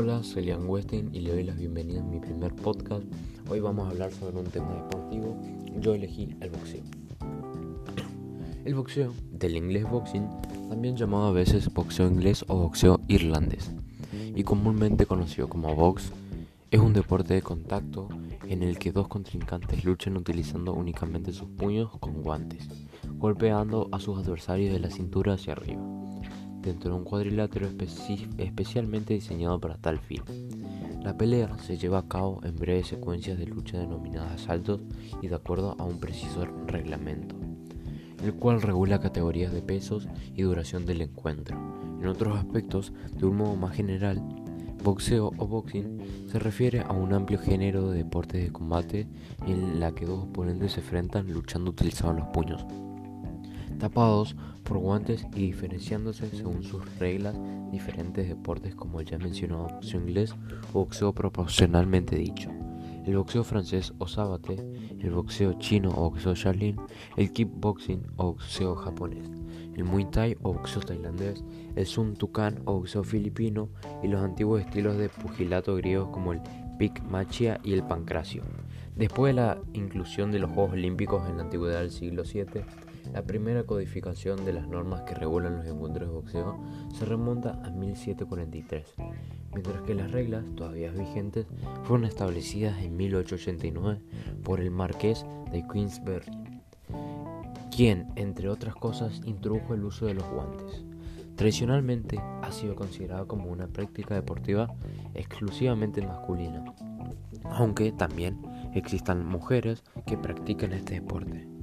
Hola, soy Liam Westin y le doy las bienvenidas a mi primer podcast. Hoy vamos a hablar sobre un tema deportivo. Yo elegí el boxeo. El boxeo, del inglés boxing, también llamado a veces boxeo inglés o boxeo irlandés, y comúnmente conocido como box, es un deporte de contacto en el que dos contrincantes luchan utilizando únicamente sus puños con guantes, golpeando a sus adversarios de la cintura hacia arriba dentro de un cuadrilátero especialmente diseñado para tal fin. La pelea se lleva a cabo en breves secuencias de lucha denominadas asaltos y de acuerdo a un preciso reglamento, el cual regula categorías de pesos y duración del encuentro. En otros aspectos, de un modo más general, boxeo o boxing se refiere a un amplio género de deportes de combate en la que dos oponentes se enfrentan luchando utilizando los puños tapados por guantes y diferenciándose según sus reglas diferentes deportes como el ya mencionado boxeo inglés o boxeo proporcionalmente dicho. El boxeo francés o sabate, el boxeo chino o boxeo shaolin, el kickboxing o boxeo japonés, el muay thai o boxeo tailandés, el sun tukan o boxeo filipino y los antiguos estilos de pugilato griegos como el pic machia y el pancracio. Después de la inclusión de los Juegos Olímpicos en la antigüedad del siglo VII, la primera codificación de las normas que regulan los encuentros de boxeo se remonta a 1743, mientras que las reglas, todavía vigentes, fueron establecidas en 1889 por el marqués de Queensberry, quien, entre otras cosas, introdujo el uso de los guantes. Tradicionalmente ha sido considerado como una práctica deportiva exclusivamente masculina, aunque también existan mujeres que practican este deporte.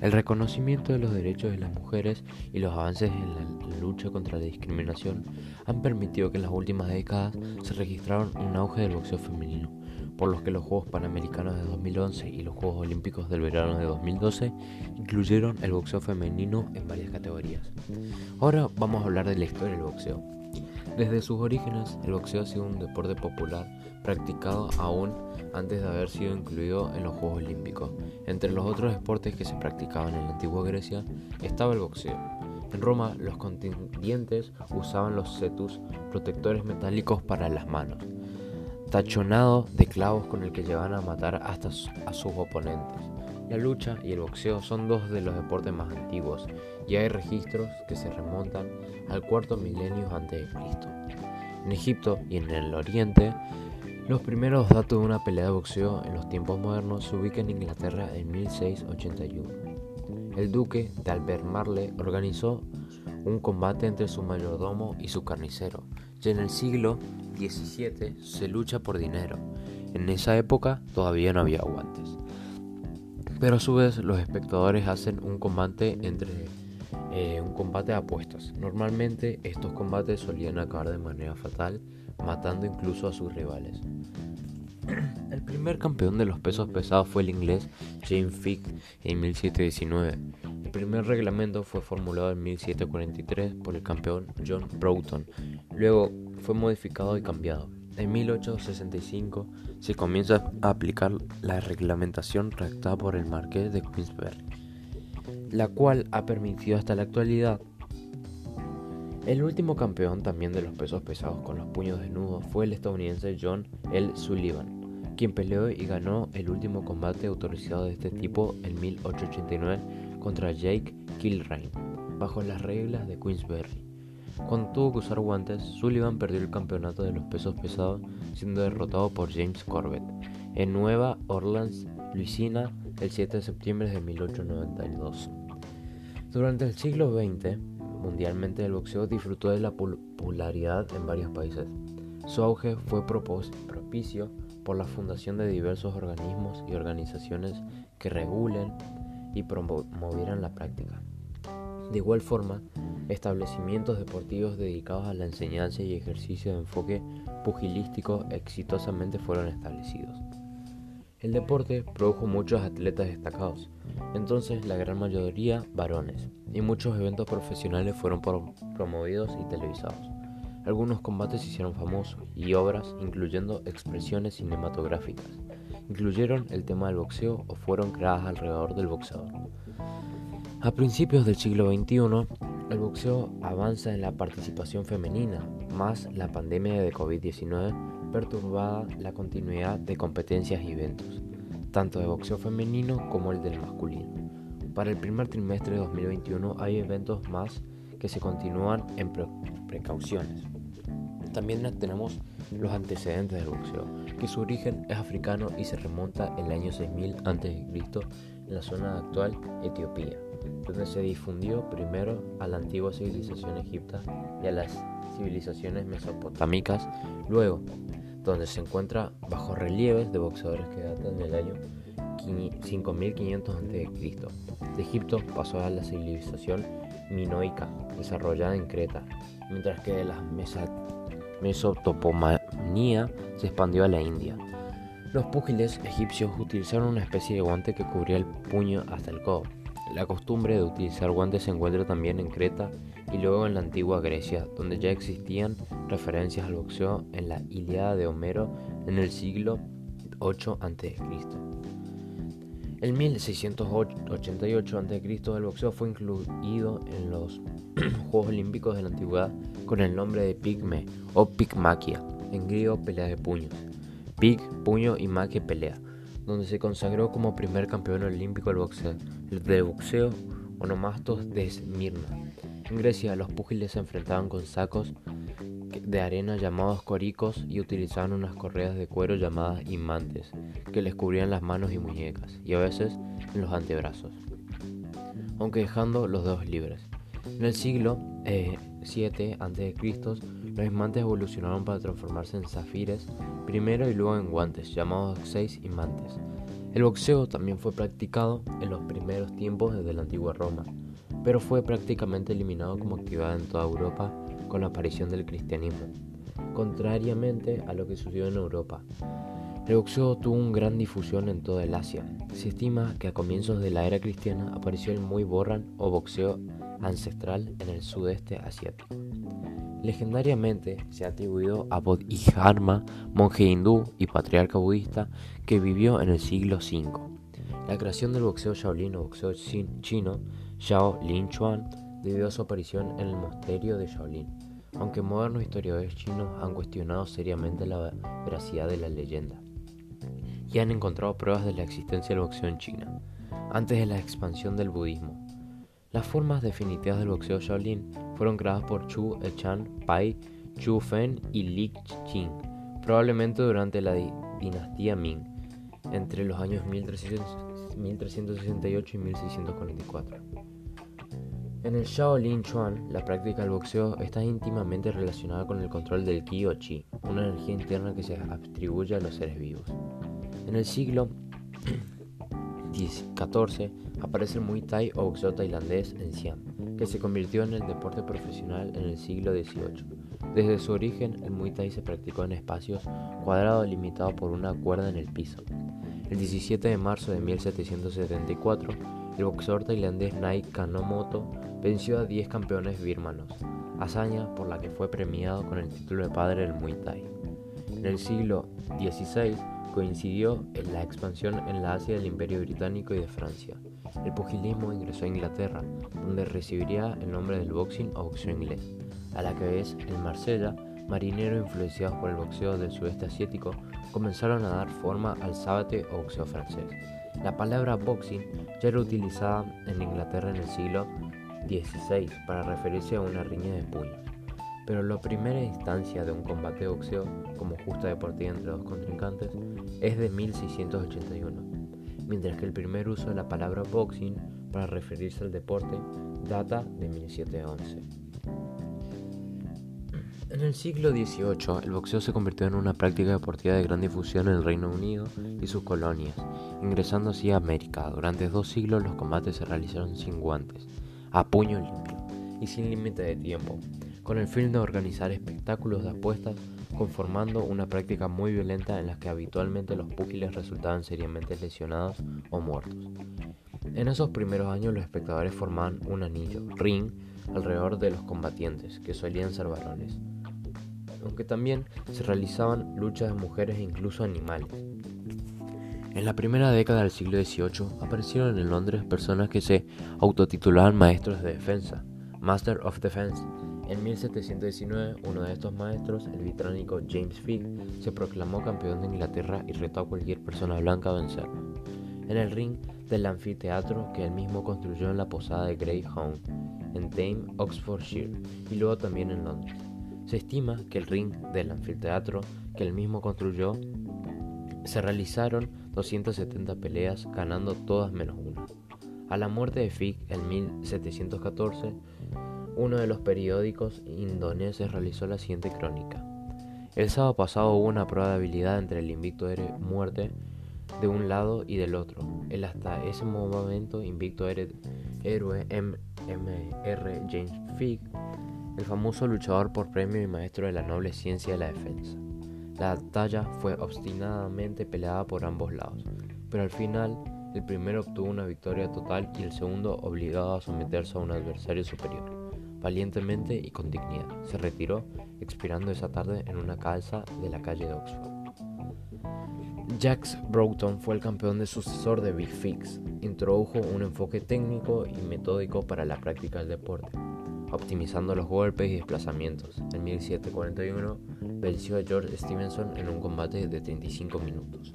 El reconocimiento de los derechos de las mujeres y los avances en la lucha contra la discriminación han permitido que en las últimas décadas se registraron un auge del boxeo femenino, por lo que los Juegos Panamericanos de 2011 y los Juegos Olímpicos del verano de 2012 incluyeron el boxeo femenino en varias categorías. Ahora vamos a hablar de la historia del boxeo. Desde sus orígenes, el boxeo ha sido un deporte popular practicado aún antes de haber sido incluido en los Juegos Olímpicos. Entre los otros deportes que se practicaban en la antigua Grecia estaba el boxeo. En Roma, los contendientes usaban los cetus, protectores metálicos para las manos, tachonado de clavos con el que llevaban a matar hasta a sus oponentes. La lucha y el boxeo son dos de los deportes más antiguos y hay registros que se remontan al cuarto milenio antes de Cristo. En Egipto y en el Oriente los primeros datos de una pelea de boxeo en los tiempos modernos se ubican en Inglaterra en 1681. El duque de Albemarle organizó un combate entre su mayordomo y su carnicero, y en el siglo XVII se lucha por dinero. En esa época todavía no había guantes. Pero a su vez los espectadores hacen un combate entre eh, un combate de apuestas. Normalmente estos combates solían acabar de manera fatal matando incluso a sus rivales. El primer campeón de los pesos pesados fue el inglés James Fick en 1719. El primer reglamento fue formulado en 1743 por el campeón John Broughton. Luego fue modificado y cambiado. En 1865 se comienza a aplicar la reglamentación redactada por el marqués de Queensberry, la cual ha permitido hasta la actualidad el último campeón también de los pesos pesados con los puños desnudos fue el estadounidense John L. Sullivan, quien peleó y ganó el último combate autorizado de este tipo en 1889 contra Jake Kilrain, bajo las reglas de Queensberry. Cuando tuvo que usar guantes, Sullivan perdió el campeonato de los pesos pesados siendo derrotado por James Corbett en Nueva Orleans, Luisiana, el 7 de septiembre de 1892. Durante el siglo XX, mundialmente el boxeo disfrutó de la popularidad en varios países. Su auge fue propicio por la fundación de diversos organismos y organizaciones que regulen y promovieran la práctica. De igual forma, establecimientos deportivos dedicados a la enseñanza y ejercicio de enfoque pugilístico exitosamente fueron establecidos. El deporte produjo muchos atletas destacados, entonces la gran mayoría varones, y muchos eventos profesionales fueron promovidos y televisados. Algunos combates se hicieron famosos y obras, incluyendo expresiones cinematográficas, incluyeron el tema del boxeo o fueron creadas alrededor del boxeador. A principios del siglo XXI, el boxeo avanza en la participación femenina, más la pandemia de COVID-19 perturbada la continuidad de competencias y eventos, tanto de boxeo femenino como el del masculino. Para el primer trimestre de 2021 hay eventos más que se continúan en precauciones. También tenemos los antecedentes del boxeo, que su origen es africano y se remonta el año 6000 a.C. en la zona actual Etiopía, donde se difundió primero a la antigua civilización egipta y a las civilizaciones mesopotámicas, luego donde se encuentra bajo relieves de boxeadores que datan del año 5500 a.C. De Egipto pasó a la civilización minoica, desarrollada en Creta, mientras que de la Mesotopomanía se expandió a la India. Los púgiles egipcios utilizaron una especie de guante que cubría el puño hasta el codo. La costumbre de utilizar guantes se encuentra también en Creta y luego en la antigua Grecia, donde ya existían referencias al boxeo en la Ilíada de Homero en el siglo 8 a.C. En 1688 a.C. el boxeo fue incluido en los Juegos Olímpicos de la Antigüedad con el nombre de pigme o pigmaquia, en griego pelea de puños. Pig, puño y maquia pelea, donde se consagró como primer campeón olímpico del boxeo, de boxeo onomastos de Esmirna. En Grecia los púgiles se enfrentaban con sacos de arena llamados coricos y utilizaban unas correas de cuero llamadas imantes que les cubrían las manos y muñecas y a veces en los antebrazos, aunque dejando los dedos libres. En el siglo eh, 7 a.C., los imantes evolucionaron para transformarse en zafires primero y luego en guantes, llamados seis imantes. El boxeo también fue practicado en los primeros tiempos desde la antigua Roma, pero fue prácticamente eliminado como actividad en toda Europa con la aparición del cristianismo, contrariamente a lo que sucedió en Europa. El boxeo tuvo una gran difusión en toda el Asia. Se estima que a comienzos de la era cristiana apareció el muy borran o boxeo ancestral en el sudeste asiático. Legendariamente se ha atribuido a Bodhidharma, monje hindú y patriarca budista que vivió en el siglo V. La creación del boxeo Shaolin o boxeo chino, Xiao Lin Chuan, debido a su aparición en el monasterio de Shaolin, aunque modernos historiadores chinos han cuestionado seriamente la veracidad de la leyenda y han encontrado pruebas de la existencia del boxeo en China, antes de la expansión del budismo. Las formas definitivas del boxeo Shaolin fueron creadas por Chu Echan Pai, Chu Fen y Li Qing, probablemente durante la dinastía Ming, entre los años 1368 y 1644. En el Shaolin Chuan, la práctica del boxeo está íntimamente relacionada con el control del Qi o Chi, una energía interna que se atribuye a los seres vivos. En el siglo XIV aparece el Muay Thai o boxeo tailandés en Siam, que se convirtió en el deporte profesional en el siglo XVIII. Desde su origen, el Muay Thai se practicó en espacios cuadrados limitados por una cuerda en el piso. El 17 de marzo de 1774, el boxeador tailandés Nai Kanomoto venció a 10 campeones birmanos, hazaña por la que fue premiado con el título de padre del Muay Thai. En el siglo XVI, coincidió en la expansión en la Asia del Imperio Británico y de Francia. El pugilismo ingresó a Inglaterra, donde recibiría el nombre del boxing o boxeo inglés, a la que vez en Marsella, marineros influenciados por el boxeo del sudeste asiático comenzaron a dar forma al sábate o boxeo francés. La palabra boxing ya era utilizada en Inglaterra en el siglo XVI para referirse a una riña de puños pero la primera instancia de un combate de boxeo como justa deportiva entre dos contrincantes es de 1681, mientras que el primer uso de la palabra boxing para referirse al deporte data de 1711. En el siglo XVIII, el boxeo se convirtió en una práctica deportiva de gran difusión en el Reino Unido y sus colonias, ingresando así a América. Durante dos siglos los combates se realizaron sin guantes, a puño limpio y sin límite de tiempo, con el fin de organizar espectáculos de apuestas, conformando una práctica muy violenta en la que habitualmente los púgiles resultaban seriamente lesionados o muertos. En esos primeros años los espectadores formaban un anillo, ring, alrededor de los combatientes, que solían ser varones, aunque también se realizaban luchas de mujeres e incluso animales. En la primera década del siglo XVIII aparecieron en Londres personas que se autotitulaban maestros de defensa, Master of Defense. En 1719, uno de estos maestros, el británico James Fick, se proclamó campeón de Inglaterra y retó a cualquier persona blanca a vencerlo. En el ring del anfiteatro que él mismo construyó en la posada de Greyhound, en Thame, Oxfordshire, y luego también en Londres. Se estima que el ring del anfiteatro que él mismo construyó se realizaron 270 peleas, ganando todas menos una. A la muerte de Fick en 1714, uno de los periódicos indoneses realizó la siguiente crónica. El sábado pasado hubo una prueba de habilidad entre el invicto de muerte de un lado y del otro. El hasta ese momento invicto héroe M.R. James Fick, el famoso luchador por premio y maestro de la noble ciencia de la defensa. La batalla fue obstinadamente peleada por ambos lados, pero al final el primero obtuvo una victoria total y el segundo obligado a someterse a un adversario superior. Valientemente y con dignidad, se retiró, expirando esa tarde en una calza de la calle de Oxford. Jax Broughton fue el campeón de sucesor de Big Fix. Introdujo un enfoque técnico y metódico para la práctica del deporte, optimizando los golpes y desplazamientos. En 1741 venció a George Stevenson en un combate de 35 minutos.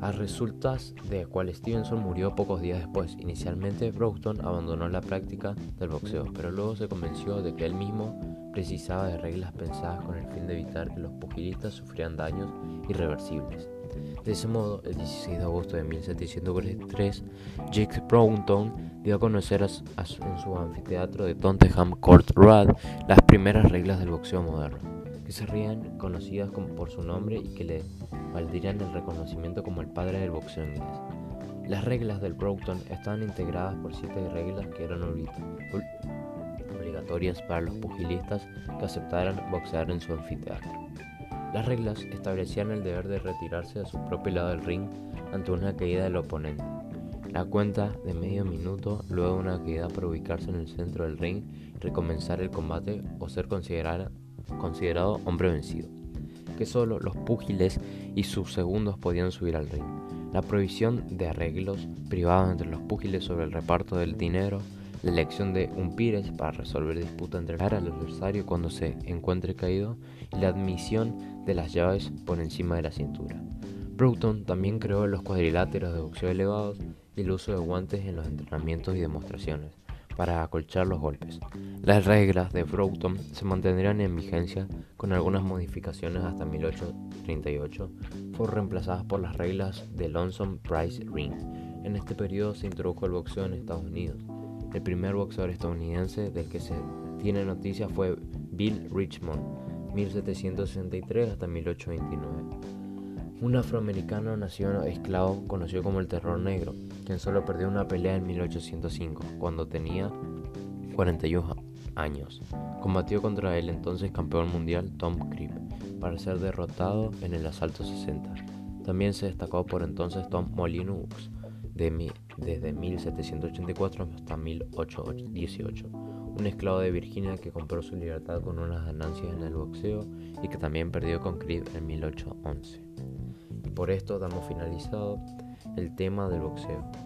A resultas de cual Stevenson murió pocos días después. Inicialmente, Broughton abandonó la práctica del boxeo, pero luego se convenció de que él mismo precisaba de reglas pensadas con el fin de evitar que los pugilistas sufrieran daños irreversibles. De ese modo, el 16 de agosto de 1743, Jake Broughton dio a conocer en su anfiteatro de Tottenham Court Road las primeras reglas del boxeo moderno, que serían conocidas por su nombre y que le valdrían el reconocimiento como el padre del boxeo inglés. Las reglas del Broughton estaban integradas por siete reglas que eran obligatorias para los pugilistas que aceptaran boxear en su anfiteatro. Las reglas establecían el deber de retirarse a su propio lado del ring ante una caída del oponente. La cuenta de medio minuto luego de una caída para ubicarse en el centro del ring recomenzar el combate o ser considerado, considerado hombre vencido. Que solo los púgiles y sus segundos podían subir al ring. La prohibición de arreglos privados entre los púgiles sobre el reparto del dinero, la elección de un pires para resolver disputa entre al adversario cuando se encuentre caído y la admisión de las llaves por encima de la cintura. Broughton también creó los cuadriláteros de boxeo elevados y el uso de guantes en los entrenamientos y demostraciones para acolchar los golpes. Las reglas de Broughton se mantendrían en vigencia con algunas modificaciones hasta 1838. Fueron reemplazadas por las reglas de Lonesome Price Ring. En este periodo se introdujo el boxeo en Estados Unidos. El primer boxeador estadounidense del que se tiene noticia fue Bill Richmond, 1763 hasta 1829. Un afroamericano nació esclavo conocido como el Terror Negro, quien solo perdió una pelea en 1805, cuando tenía 41 años. Combatió contra el entonces campeón mundial Tom Cribb para ser derrotado en el asalto 60. También se destacó por entonces Tom Molineux, de desde 1784 hasta 1818 un esclavo de Virginia que compró su libertad con unas ganancias en el boxeo y que también perdió con Creed en 1811. Y por esto damos finalizado el tema del boxeo.